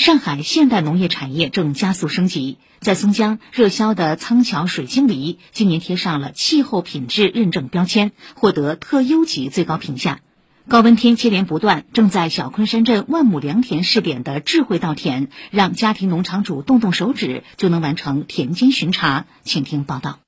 上海现代农业产业正加速升级，在松江热销的仓桥水晶梨今年贴上了气候品质认证标签，获得特优级最高评价。高温天接连不断，正在小昆山镇万亩良田试点的智慧稻田，让家庭农场主动动手指就能完成田间巡查。请听报道。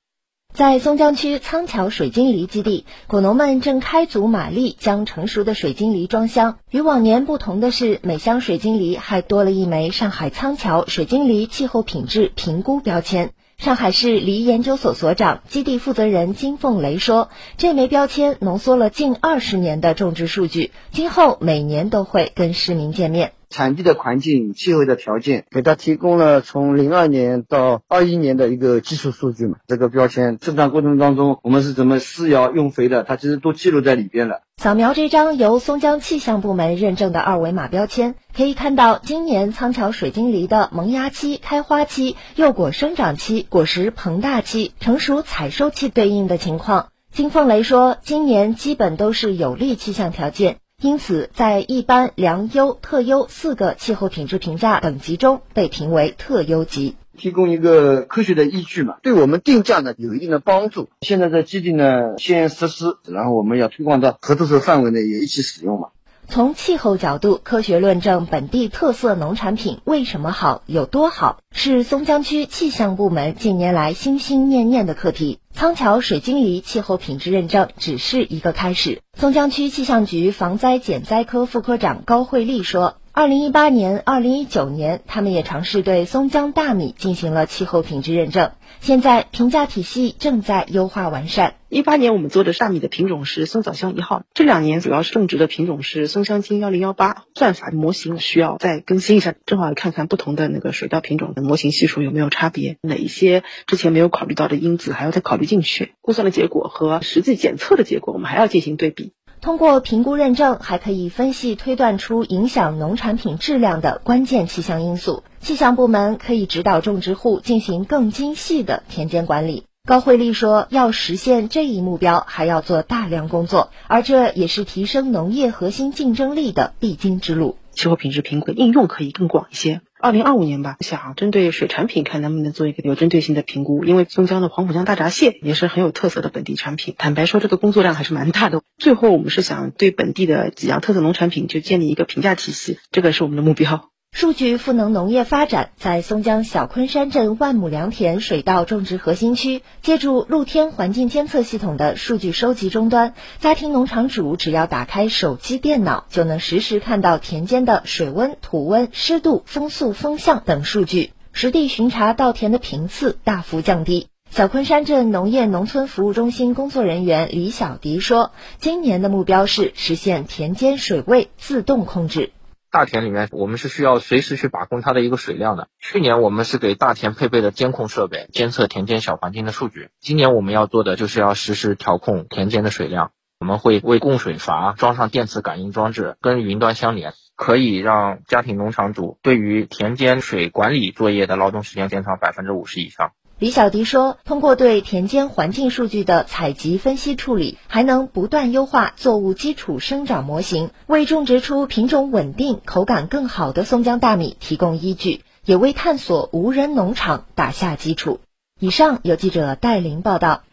在松江区仓桥水晶梨基地，果农们正开足马力将成熟的水晶梨装箱。与往年不同的是，每箱水晶梨还多了一枚上海仓桥水晶梨气候品质评估标签。上海市梨研究所所长、基地负责人金凤雷说：“这枚标签浓缩了近二十年的种植数据，今后每年都会跟市民见面。”产地的环境、气候的条件，给他提供了从零二年到二一年的一个基础数据嘛。这个标签生产过程当中，我们是怎么施药、用肥的，它其实都记录在里边了。扫描这张由松江气象部门认证的二维码标签，可以看到今年仓桥水晶梨的萌芽期、开花期、幼果生长期、果实膨大期、成熟采收期对应的情况。金凤雷说，今年基本都是有利气象条件。因此，在一般、良优、特优四个气候品质评价等级中，被评为特优级，提供一个科学的依据嘛，对我们定价呢有一定的帮助。现在在基地呢先实施，然后我们要推广到合作社范围内也一起使用嘛。从气候角度科学论证本地特色农产品为什么好、有多好，是松江区气象部门近年来心心念念的课题。仓桥水晶梨气候品质认证只是一个开始。松江区气象局防灾减灾科副科长高慧丽说。二零一八年、二零一九年，他们也尝试对松江大米进行了气候品质认证。现在评价体系正在优化完善。一八年我们做的大米的品种是松枣香一号，这两年主要是种植的品种是松香金幺零幺八。算法模型需要再更新一下，正好看看不同的那个水稻品种的模型系数有没有差别，哪一些之前没有考虑到的因子还要再考虑进去。估算的结果和实际检测的结果，我们还要进行对比。通过评估认证，还可以分析推断出影响农产品质量的关键气象因素。气象部门可以指导种植户进行更精细的田间管理。高慧丽说：“要实现这一目标，还要做大量工作，而这也是提升农业核心竞争力的必经之路。气候品质评估应用可以更广一些。”二零二五年吧，想针对水产品看能不能做一个有针对性的评估，因为松江的黄浦江大闸蟹也是很有特色的本地产品。坦白说，这个工作量还是蛮大的。最后，我们是想对本地的几样特色农产品就建立一个评价体系，这个是我们的目标。数据赋能农业发展，在松江小昆山镇万亩良田水稻种植核心区，借助露天环境监测系统的数据收集终端，家庭农场主只要打开手机电脑，就能实时看到田间的水温、土温、湿度、风速、风向等数据，实地巡查稻田的频次大幅降低。小昆山镇农业农村服务中心工作人员李小迪说：“今年的目标是实现田间水位自动控制。”大田里面，我们是需要随时去把控它的一个水量的。去年我们是给大田配备了监控设备，监测田间小环境的数据。今年我们要做的就是要实时调控田间的水量。我们会为供水阀装上电磁感应装置，跟云端相连，可以让家庭农场主对于田间水管理作业的劳动时间减少百分之五十以上。李小迪说：“通过对田间环境数据的采集、分析、处理，还能不断优化作物基础生长模型，为种植出品种稳定、口感更好的松江大米提供依据，也为探索无人农场打下基础。”以上有记者戴琳报道。